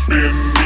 spin.